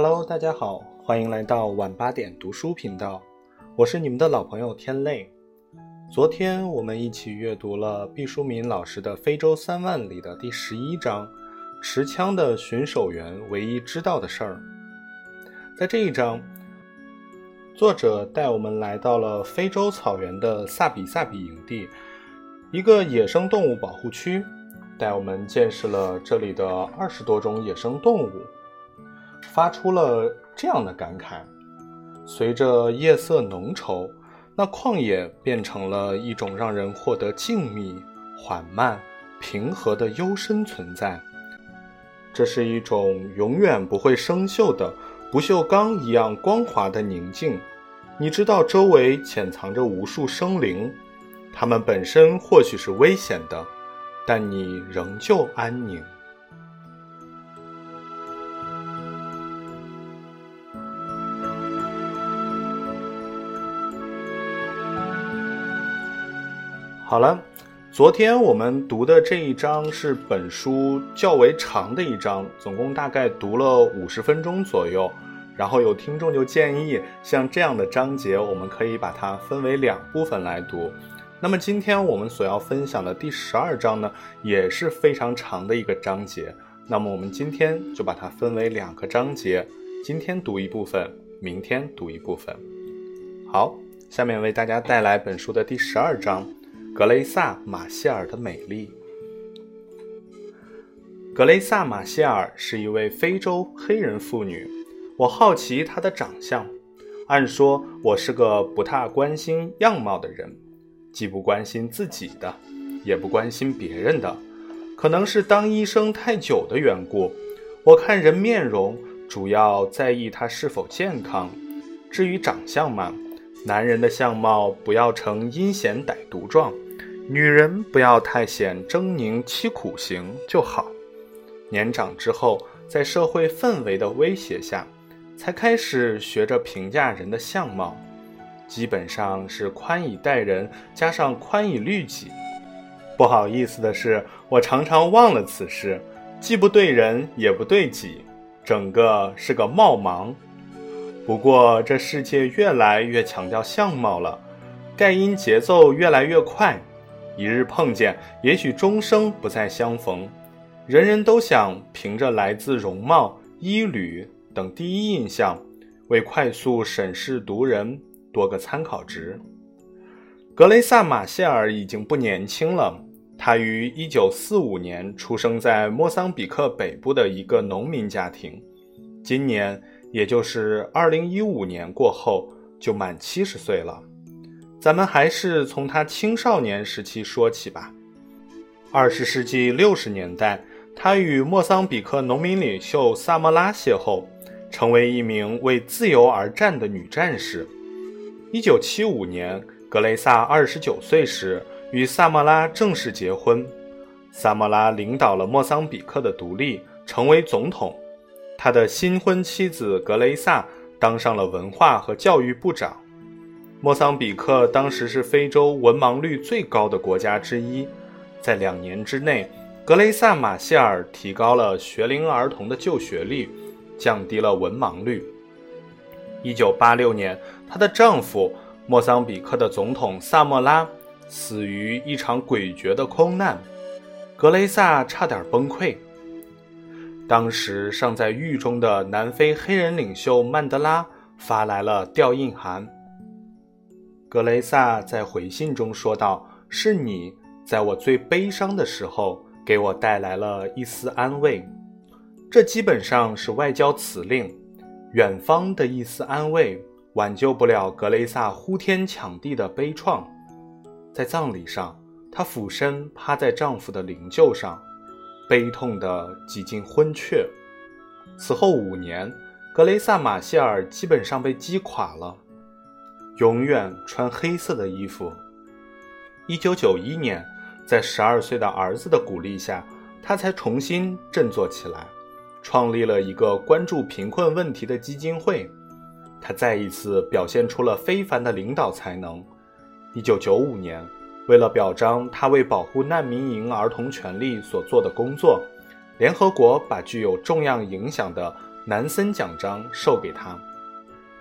Hello，大家好，欢迎来到晚八点读书频道，我是你们的老朋友天泪。昨天我们一起阅读了毕淑敏老师的《非洲三万里》的第十一章“持枪的巡守员唯一知道的事儿”。在这一章，作者带我们来到了非洲草原的萨比萨比营地，一个野生动物保护区，带我们见识了这里的二十多种野生动物，发出了这样的感慨：随着夜色浓稠。那旷野变成了一种让人获得静谧、缓慢、平和的幽深存在。这是一种永远不会生锈的不锈钢一样光滑的宁静。你知道周围潜藏着无数生灵，它们本身或许是危险的，但你仍旧安宁。好了，昨天我们读的这一章是本书较为长的一章，总共大概读了五十分钟左右。然后有听众就建议，像这样的章节，我们可以把它分为两部分来读。那么今天我们所要分享的第十二章呢，也是非常长的一个章节。那么我们今天就把它分为两个章节，今天读一部分，明天读一部分。好，下面为大家带来本书的第十二章。格雷萨·马歇尔的美丽。格雷萨·马歇尔是一位非洲黑人妇女。我好奇她的长相。按说我是个不太关心样貌的人，既不关心自己的，也不关心别人的。可能是当医生太久的缘故，我看人面容主要在意他是否健康。至于长相嘛，男人的相貌不要呈阴险歹毒状。女人不要太显狰狞凄苦型就好。年长之后，在社会氛围的威胁下，才开始学着评价人的相貌，基本上是宽以待人，加上宽以律己。不好意思的是，我常常忘了此事，既不对人，也不对己，整个是个貌盲。不过这世界越来越强调相貌了，盖因节奏越来越快。一日碰见，也许终生不再相逢。人人都想凭着来自容貌、衣履等第一印象，为快速审视读人多个参考值。格雷萨·马歇尔已经不年轻了。他于1945年出生在莫桑比克北部的一个农民家庭，今年也就是2015年过后，就满七十岁了。咱们还是从他青少年时期说起吧。二十世纪六十年代，他与莫桑比克农民领袖萨莫拉邂逅，成为一名为自由而战的女战士。一九七五年，格雷萨二十九岁时与萨莫拉正式结婚。萨莫拉领导了莫桑比克的独立，成为总统。他的新婚妻子格雷萨当上了文化和教育部长。莫桑比克当时是非洲文盲率最高的国家之一，在两年之内，格雷萨·马歇尔提高了学龄儿童的就学率，降低了文盲率。一九八六年，她的丈夫莫桑比克的总统萨莫拉死于一场诡谲的空难，格雷萨差点崩溃。当时尚在狱中的南非黑人领袖曼德拉发来了吊唁函。格雷萨在回信中说道：“是你在我最悲伤的时候给我带来了一丝安慰。这基本上是外交辞令。远方的一丝安慰挽救不了格雷萨呼天抢地的悲怆。在葬礼上，她俯身趴在丈夫的灵柩上，悲痛的几近昏厥。此后五年，格雷萨马歇尔基本上被击垮了。”永远穿黑色的衣服。一九九一年，在十二岁的儿子的鼓励下，他才重新振作起来，创立了一个关注贫困问题的基金会。他再一次表现出了非凡的领导才能。一九九五年，为了表彰他为保护难民营儿童权利所做的工作，联合国把具有重要影响的南森奖章授给他。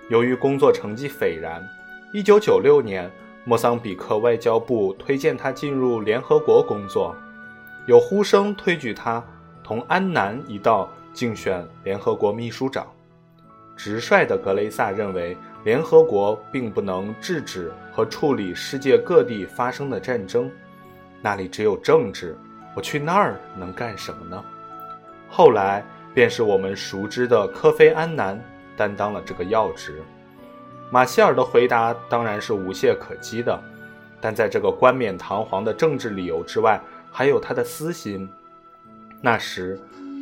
由于工作成绩斐然，1996年，莫桑比克外交部推荐他进入联合国工作，有呼声推举他同安南一道竞选联合国秘书长。直率的格雷萨认为，联合国并不能制止和处理世界各地发生的战争，那里只有政治。我去那儿能干什么呢？后来便是我们熟知的科菲安南担当了这个要职。马歇尔的回答当然是无懈可击的，但在这个冠冕堂皇的政治理由之外，还有他的私心。那时，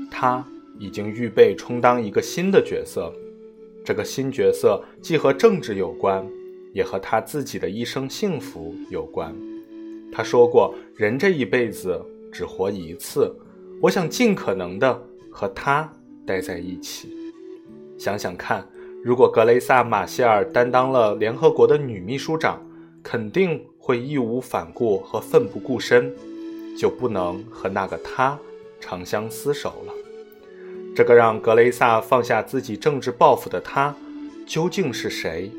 他已经预备充当一个新的角色，这个新角色既和政治有关，也和他自己的一生幸福有关。他说过：“人这一辈子。”只活一次，我想尽可能的和他待在一起。想想看，如果格雷萨·马歇尔担当了联合国的女秘书长，肯定会义无反顾和奋不顾身，就不能和那个他长相厮守了。这个让格雷萨放下自己政治抱负的他，究竟是谁？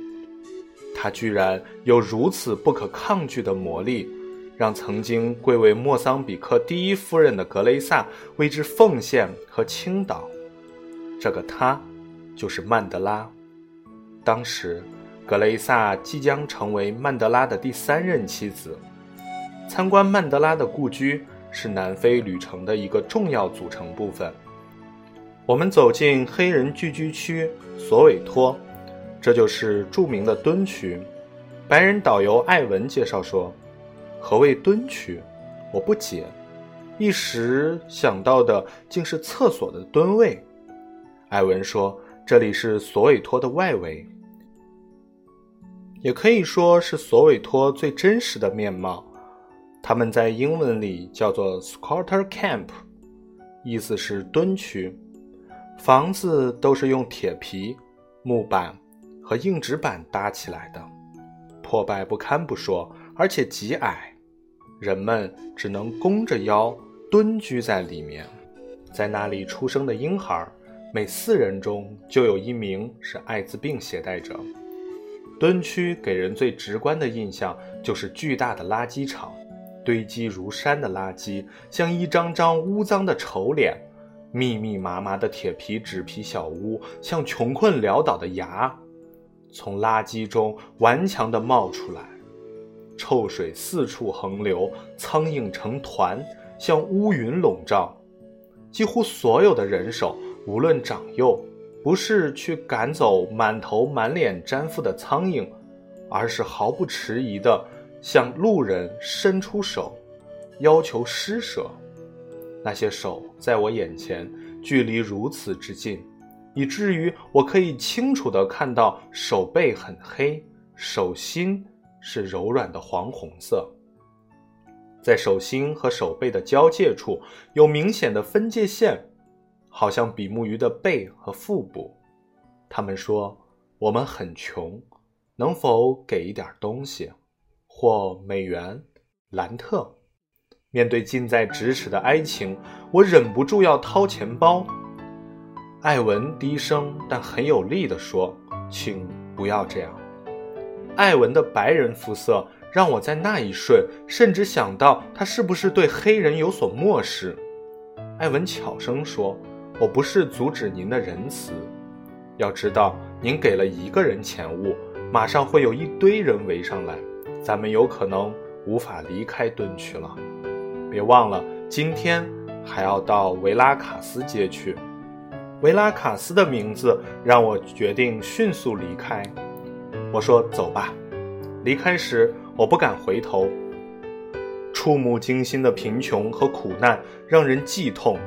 他居然有如此不可抗拒的魔力。让曾经贵为莫桑比克第一夫人的格雷萨为之奉献和倾倒，这个他，就是曼德拉。当时，格雷萨即将成为曼德拉的第三任妻子。参观曼德拉的故居是南非旅程的一个重要组成部分。我们走进黑人聚居区索韦托，这就是著名的蹲区。白人导游艾文介绍说。何谓蹲区？我不解，一时想到的竟是厕所的蹲位。艾文说：“这里是索韦托的外围，也可以说是索韦托最真实的面貌。他们在英文里叫做 Squatter Camp，意思是蹲区。房子都是用铁皮、木板和硬纸板搭起来的，破败不堪不说，而且极矮。”人们只能弓着腰蹲居在里面，在那里出生的婴孩，每四人中就有一名是艾滋病携带者。蹲区给人最直观的印象就是巨大的垃圾场，堆积如山的垃圾像一张张污脏的丑脸，密密麻麻的铁皮纸皮小屋像穷困潦倒的牙，从垃圾中顽强地冒出来。臭水四处横流，苍蝇成团，像乌云笼罩。几乎所有的人手，无论长幼，不是去赶走满头满脸粘附的苍蝇，而是毫不迟疑地向路人伸出手，要求施舍。那些手在我眼前，距离如此之近，以至于我可以清楚地看到手背很黑，手心。是柔软的黄红色，在手心和手背的交界处有明显的分界线，好像比目鱼的背和腹部。他们说：“我们很穷，能否给一点东西，或美元、兰特？”面对近在咫尺的哀情，我忍不住要掏钱包。艾文低声但很有力地说：“请不要这样。”艾文的白人肤色让我在那一瞬甚至想到他是不是对黑人有所漠视。艾文悄声说：“我不是阻止您的仁慈，要知道您给了一个人钱物，马上会有一堆人围上来，咱们有可能无法离开蹲区了。别忘了，今天还要到维拉卡斯街去。维拉卡斯的名字让我决定迅速离开。”我说：“走吧。”离开时，我不敢回头。触目惊心的贫穷和苦难让人悸痛。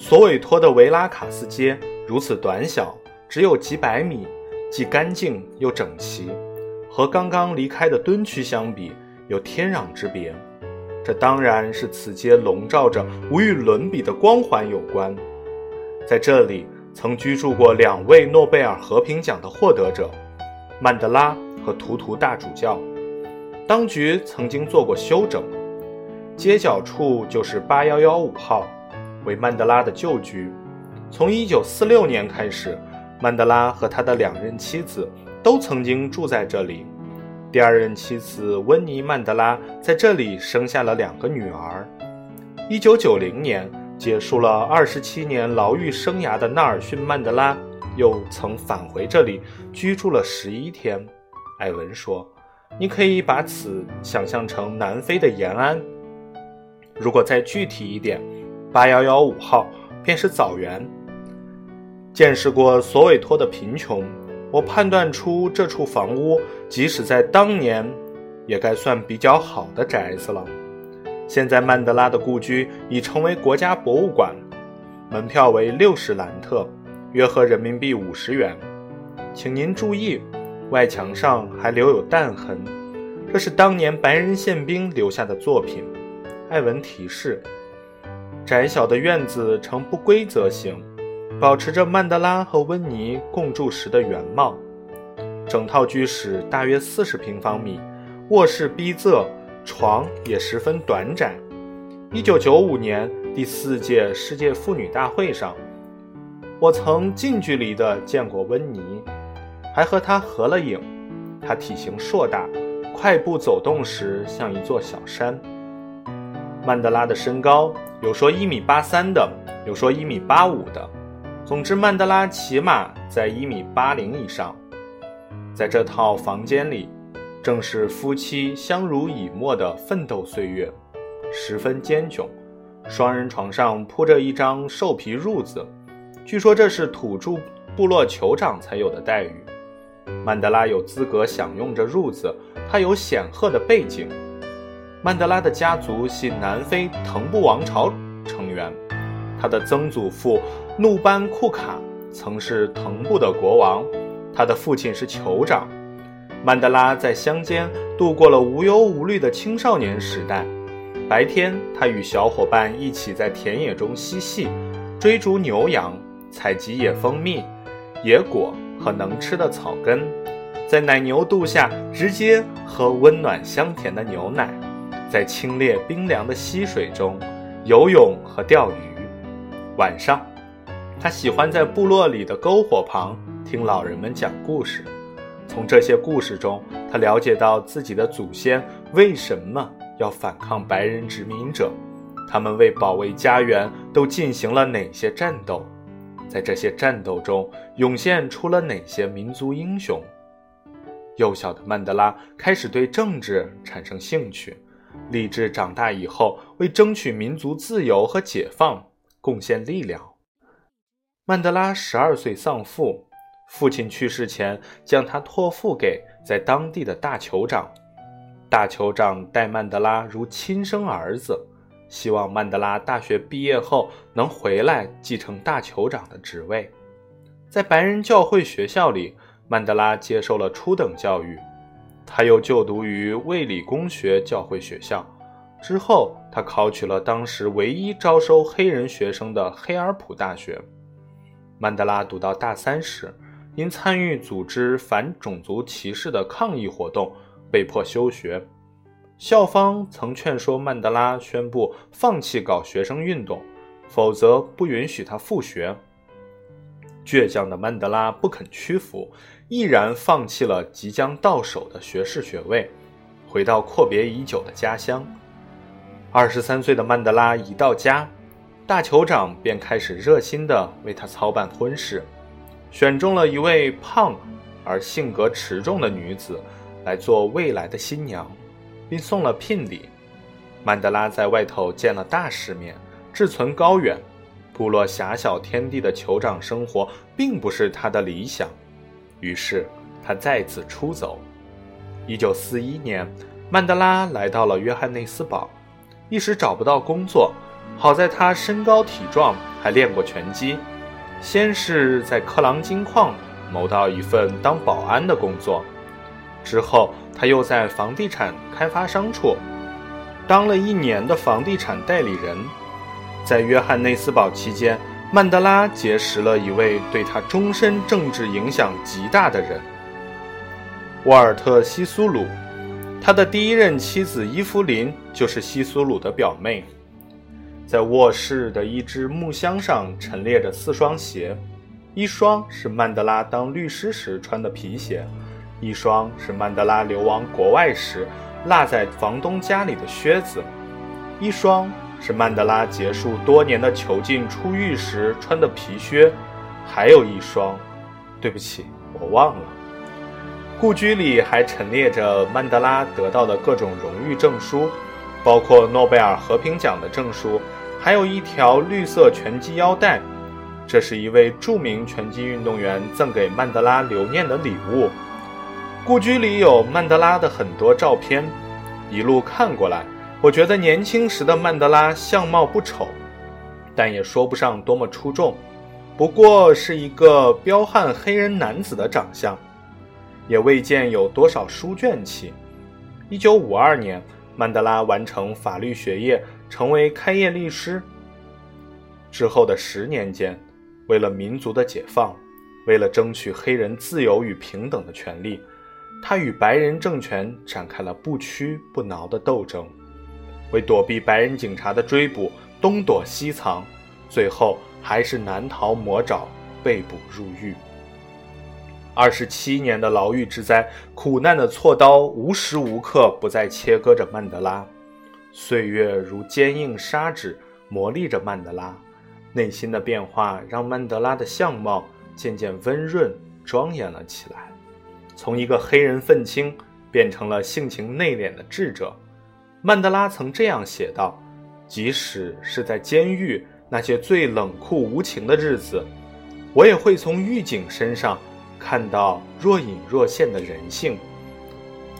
索韦托的维拉卡斯街如此短小，只有几百米，既干净又整齐，和刚刚离开的敦区相比，有天壤之别。这当然是此街笼罩着无与伦比的光环有关。在这里，曾居住过两位诺贝尔和平奖的获得者。曼德拉和图图大主教，当局曾经做过修整，街角处就是八幺幺五号，为曼德拉的旧居。从1946年开始，曼德拉和他的两任妻子都曾经住在这里。第二任妻子温妮·曼德拉在这里生下了两个女儿。1990年，结束了27年牢狱生涯的纳尔逊·曼德拉又曾返回这里居住了11天。艾文说：“你可以把此想象成南非的延安。如果再具体一点，8115号便是枣园。见识过索韦托的贫穷，我判断出这处房屋即使在当年，也该算比较好的宅子了。现在曼德拉的故居已成为国家博物馆，门票为六十兰特，约合人民币五十元。请您注意。”外墙上还留有弹痕，这是当年白人宪兵留下的作品。艾文提示：窄小的院子呈不规则形，保持着曼德拉和温妮共住时的原貌。整套居室大约四十平方米，卧室逼仄，床也十分短窄。一九九五年第四届世界妇女大会上，我曾近距离地见过温妮。还和他合了影，他体型硕大，快步走动时像一座小山。曼德拉的身高有说一米八三的，有说一米八五的，总之曼德拉起码在一米八零以上。在这套房间里，正是夫妻相濡以沫的奋斗岁月，十分艰窘。双人床上铺着一张兽皮褥子，据说这是土著部落酋长才有的待遇。曼德拉有资格享用这褥子，他有显赫的背景。曼德拉的家族系南非腾布王朝成员，他的曾祖父努班库卡曾是腾布的国王，他的父亲是酋长。曼德拉在乡间度过了无忧无虑的青少年时代。白天，他与小伙伴一起在田野中嬉戏，追逐牛羊，采集野蜂蜜、野果。和能吃的草根，在奶牛肚下直接喝温暖香甜的牛奶，在清冽冰凉的溪水中游泳和钓鱼。晚上，他喜欢在部落里的篝火旁听老人们讲故事。从这些故事中，他了解到自己的祖先为什么要反抗白人殖民者，他们为保卫家园都进行了哪些战斗。在这些战斗中，涌现出了哪些民族英雄？幼小的曼德拉开始对政治产生兴趣，立志长大以后为争取民族自由和解放贡献力量。曼德拉十二岁丧父，父亲去世前将他托付给在当地的大酋长，大酋长待曼德拉如亲生儿子。希望曼德拉大学毕业后能回来继承大酋长的职位。在白人教会学校里，曼德拉接受了初等教育。他又就读于卫理公学教会学校。之后，他考取了当时唯一招收黑人学生的黑尔普大学。曼德拉读到大三时，因参与组织反种族歧视的抗议活动，被迫休学。校方曾劝说曼德拉宣布放弃搞学生运动，否则不允许他复学。倔强的曼德拉不肯屈服，毅然放弃了即将到手的学士学位，回到阔别已久的家乡。二十三岁的曼德拉一到家，大酋长便开始热心地为他操办婚事，选中了一位胖而性格持重的女子来做未来的新娘。并送了聘礼。曼德拉在外头见了大世面，志存高远。部落狭小天地的酋长生活并不是他的理想，于是他再次出走。一九四一年，曼德拉来到了约翰内斯堡，一时找不到工作。好在他身高体壮，还练过拳击。先是在克朗金矿谋到一份当保安的工作，之后。他又在房地产开发商处当了一年的房地产代理人。在约翰内斯堡期间，曼德拉结识了一位对他终身政治影响极大的人——沃尔特·西苏鲁。他的第一任妻子伊芙琳就是西苏鲁的表妹。在卧室的一只木箱上陈列着四双鞋，一双是曼德拉当律师时穿的皮鞋，一双是曼德拉流亡国外时落在房东家里的靴子，一双是曼德拉结束多年的囚禁出狱时穿的皮靴，还有一双，对不起，我忘了。故居里还陈列着曼德拉得到的各种荣誉证书，包括诺贝尔和平奖的证书，还有一条绿色拳击腰带，这是一位著名拳击运动员赠给曼德拉留念的礼物。故居里有曼德拉的很多照片，一路看过来，我觉得年轻时的曼德拉相貌不丑，但也说不上多么出众，不过是一个彪悍黑人男子的长相。也未见有多少书卷气。一九五二年，曼德拉完成法律学业，成为开业律师。之后的十年间，为了民族的解放，为了争取黑人自由与平等的权利，他与白人政权展开了不屈不挠的斗争，为躲避白人警察的追捕，东躲西藏，最后还是难逃魔爪，被捕入狱。二十七年的牢狱之灾，苦难的锉刀无时无刻不在切割着曼德拉，岁月如坚硬砂纸磨砺着曼德拉，内心的变化让曼德拉的相貌渐渐温润庄严了起来，从一个黑人愤青变成了性情内敛的智者。曼德拉曾这样写道：“即使是在监狱那些最冷酷无情的日子，我也会从狱警身上。”看到若隐若现的人性，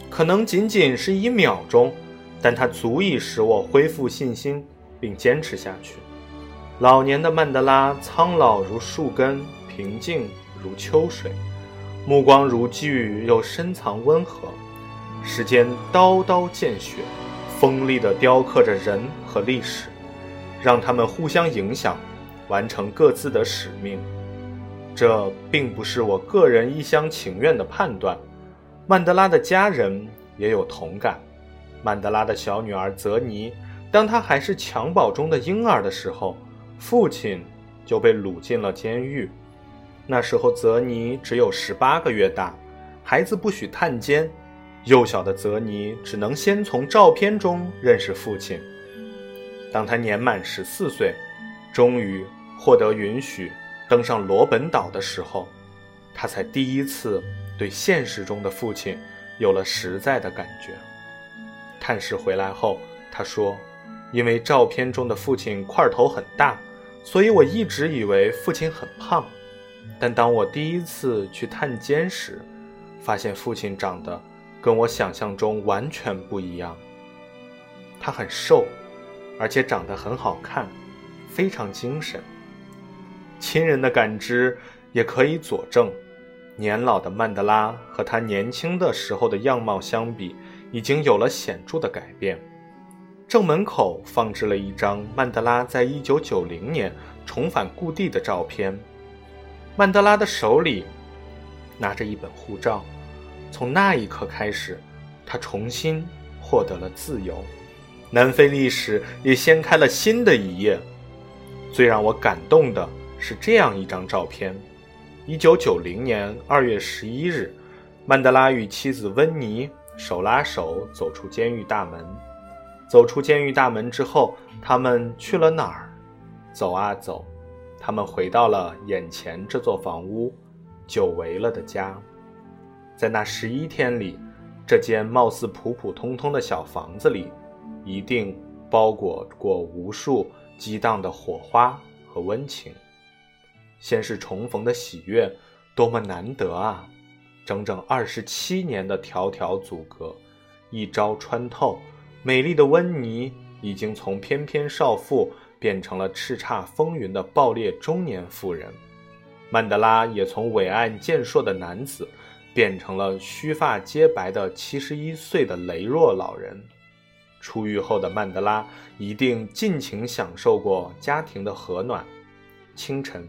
可能仅仅是一秒钟，但它足以使我恢复信心并坚持下去。老年的曼德拉苍老如树根，平静如秋水，目光如炬又深藏温和。时间刀刀见血，锋利地雕刻着人和历史，让他们互相影响，完成各自的使命。这并不是我个人一厢情愿的判断，曼德拉的家人也有同感。曼德拉的小女儿泽尼，当她还是襁褓中的婴儿的时候，父亲就被掳进了监狱。那时候泽尼只有十八个月大，孩子不许探监，幼小的泽尼只能先从照片中认识父亲。当他年满十四岁，终于获得允许。登上罗本岛的时候，他才第一次对现实中的父亲有了实在的感觉。探视回来后，他说：“因为照片中的父亲块头很大，所以我一直以为父亲很胖。但当我第一次去探监时，发现父亲长得跟我想象中完全不一样。他很瘦，而且长得很好看，非常精神。”亲人的感知也可以佐证，年老的曼德拉和他年轻的时候的样貌相比，已经有了显著的改变。正门口放置了一张曼德拉在1990年重返故地的照片，曼德拉的手里拿着一本护照。从那一刻开始，他重新获得了自由，南非历史也掀开了新的一页。最让我感动的。是这样一张照片：一九九零年二月十一日，曼德拉与妻子温妮手拉手走出监狱大门。走出监狱大门之后，他们去了哪儿？走啊走，他们回到了眼前这座房屋，久违了的家。在那十一天里，这间貌似普普通通的小房子里，一定包裹过无数激荡的火花和温情。先是重逢的喜悦，多么难得啊！整整二十七年的条条阻隔，一朝穿透，美丽的温妮已经从翩翩少妇变成了叱咤风云的爆裂中年妇人。曼德拉也从伟岸健硕的男子，变成了须发皆白的七十一岁的羸弱老人。出狱后的曼德拉一定尽情享受过家庭的和暖。清晨。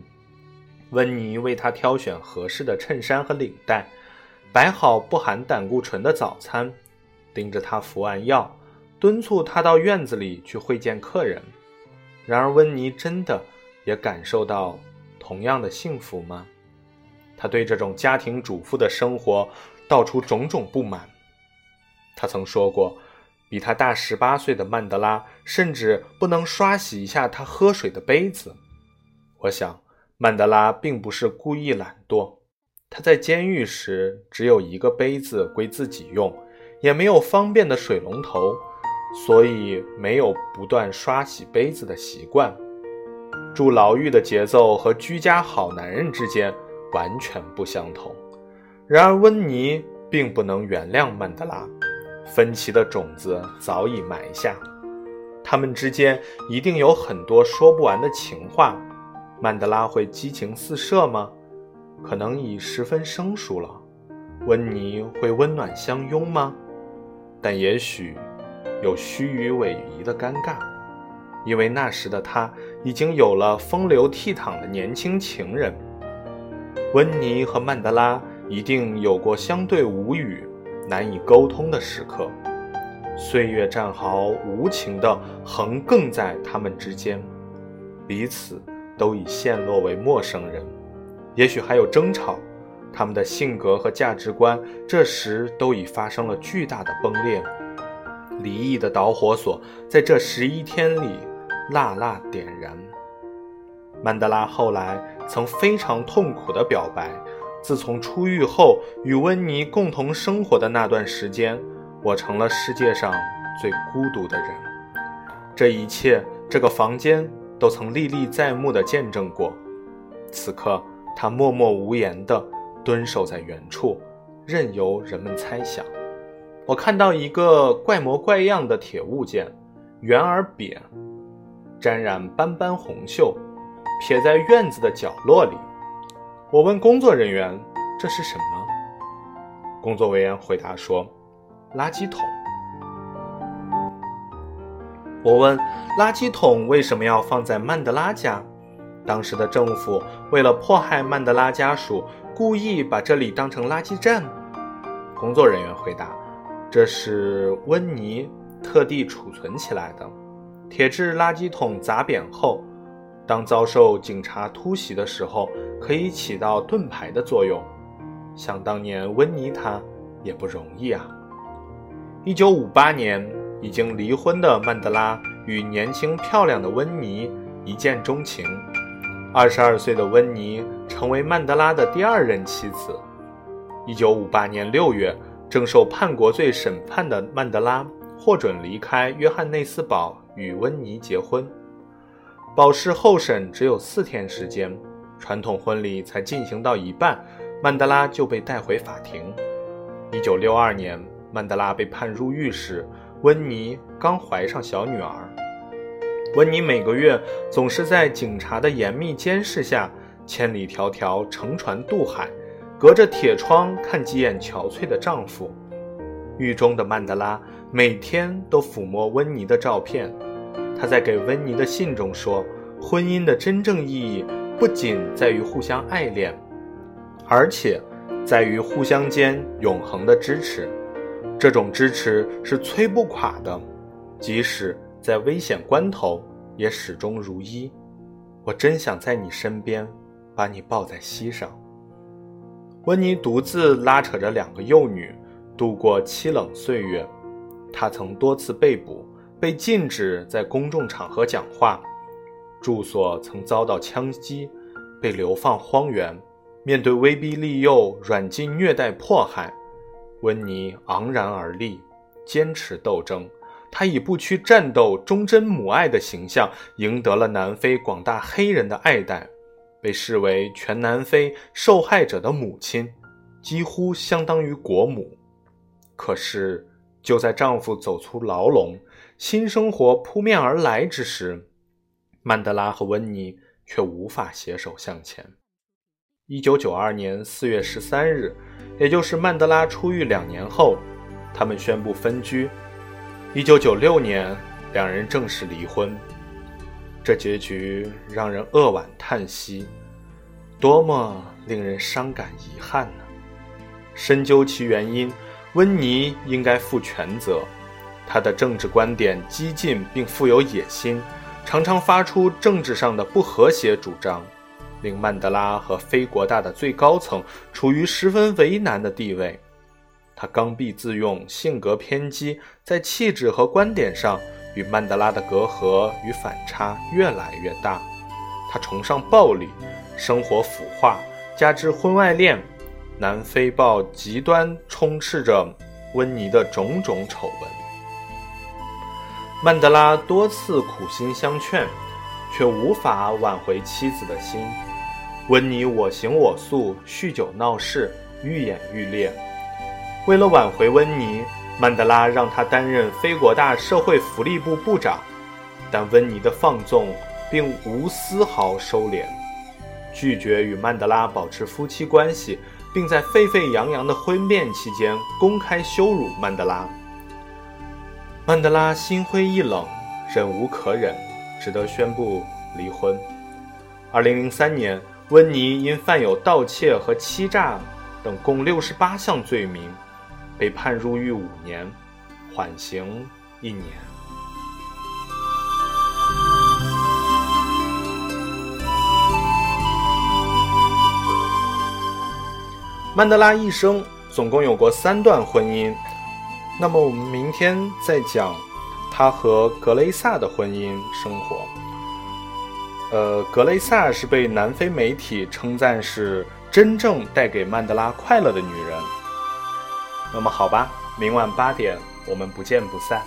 温妮为他挑选合适的衬衫和领带，摆好不含胆固醇的早餐，盯着他服完药，敦促他到院子里去会见客人。然而，温妮真的也感受到同样的幸福吗？他对这种家庭主妇的生活道出种种不满。他曾说过，比他大十八岁的曼德拉甚至不能刷洗一下他喝水的杯子。我想，曼德拉并不是故意懒惰。他在监狱时只有一个杯子归自己用，也没有方便的水龙头，所以没有不断刷洗杯子的习惯。住牢狱的节奏和居家好男人之间完全不相同。然而，温妮并不能原谅曼德拉，分歧的种子早已埋下。他们之间一定有很多说不完的情话。曼德拉会激情四射吗？可能已十分生疏了，温妮会温暖相拥吗？但也许有虚与委蛇的尴尬，因为那时的他已经有了风流倜傥的年轻情人。温妮和曼德拉一定有过相对无语、难以沟通的时刻，岁月战壕无情地横亘在他们之间，彼此都已陷落为陌生人。也许还有争吵，他们的性格和价值观这时都已发生了巨大的崩裂。离异的导火索在这十一天里辣辣点燃。曼德拉后来曾非常痛苦地表白：“自从出狱后与温妮共同生活的那段时间，我成了世界上最孤独的人。这一切，这个房间都曾历历在目地见证过。此刻。”他默默无言地蹲守在原处，任由人们猜想。我看到一个怪模怪样的铁物件，圆而扁，沾染斑斑红锈，撇在院子的角落里。我问工作人员：“这是什么？”工作人员回答说：“垃圾桶。”我问：“垃圾桶为什么要放在曼德拉家？”当时的政府为了迫害曼德拉家属，故意把这里当成垃圾站。工作人员回答：“这是温妮特地储存起来的。铁质垃圾桶砸扁后，当遭受警察突袭的时候，可以起到盾牌的作用。想当年温妮她也不容易啊。”一九五八年，已经离婚的曼德拉与年轻漂亮的温妮一见钟情。二十二岁的温妮成为曼德拉的第二任妻子。一九五八年六月，正受叛国罪审判的曼德拉获准离开约翰内斯堡，与温妮结婚。保释候审只有四天时间，传统婚礼才进行到一半，曼德拉就被带回法庭。一九六二年，曼德拉被判入狱时，温妮刚怀上小女儿。温妮每个月总是在警察的严密监视下，千里迢迢乘船渡海，隔着铁窗看几眼憔悴的丈夫。狱中的曼德拉每天都抚摸温妮的照片。他在给温妮的信中说：“婚姻的真正意义不仅在于互相爱恋，而且在于互相间永恒的支持。这种支持是摧不垮的，即使……”在危险关头也始终如一，我真想在你身边，把你抱在膝上。温妮独自拉扯着两个幼女度过凄冷岁月，她曾多次被捕，被禁止在公众场合讲话，住所曾遭到枪击，被流放荒原，面对威逼利诱、软禁、虐待、迫害，温妮昂然而立，坚持斗争。他以不屈战斗、忠贞母爱的形象，赢得了南非广大黑人的爱戴，被视为全南非受害者的母亲，几乎相当于国母。可是，就在丈夫走出牢笼，新生活扑面而来之时，曼德拉和温妮却无法携手向前。一九九二年四月十三日，也就是曼德拉出狱两年后，他们宣布分居。一九九六年，两人正式离婚。这结局让人扼腕叹息，多么令人伤感遗憾呢？深究其原因，温妮应该负全责。他的政治观点激进并富有野心，常常发出政治上的不和谐主张，令曼德拉和非国大的最高层处于十分为难的地位。他刚愎自用，性格偏激，在气质和观点上与曼德拉的隔阂与反差越来越大。他崇尚暴力，生活腐化，加之婚外恋，《南非报》极端充斥着温妮的种种丑闻。曼德拉多次苦心相劝，却无法挽回妻子的心。温妮我行我素，酗酒闹事，愈演愈烈。为了挽回温妮，曼德拉让他担任非国大社会福利部部长，但温妮的放纵并无丝毫收敛，拒绝与曼德拉保持夫妻关系，并在沸沸扬扬的婚变期间公开羞辱曼德拉。曼德拉心灰意冷，忍无可忍，只得宣布离婚。二零零三年，温妮因犯有盗窃和欺诈等共六十八项罪名。被判入狱五年，缓刑一年。曼德拉一生总共有过三段婚姻，那么我们明天再讲他和格雷萨的婚姻生活。呃，格雷萨是被南非媒体称赞是真正带给曼德拉快乐的女人。那么好吧，明晚八点，我们不见不散。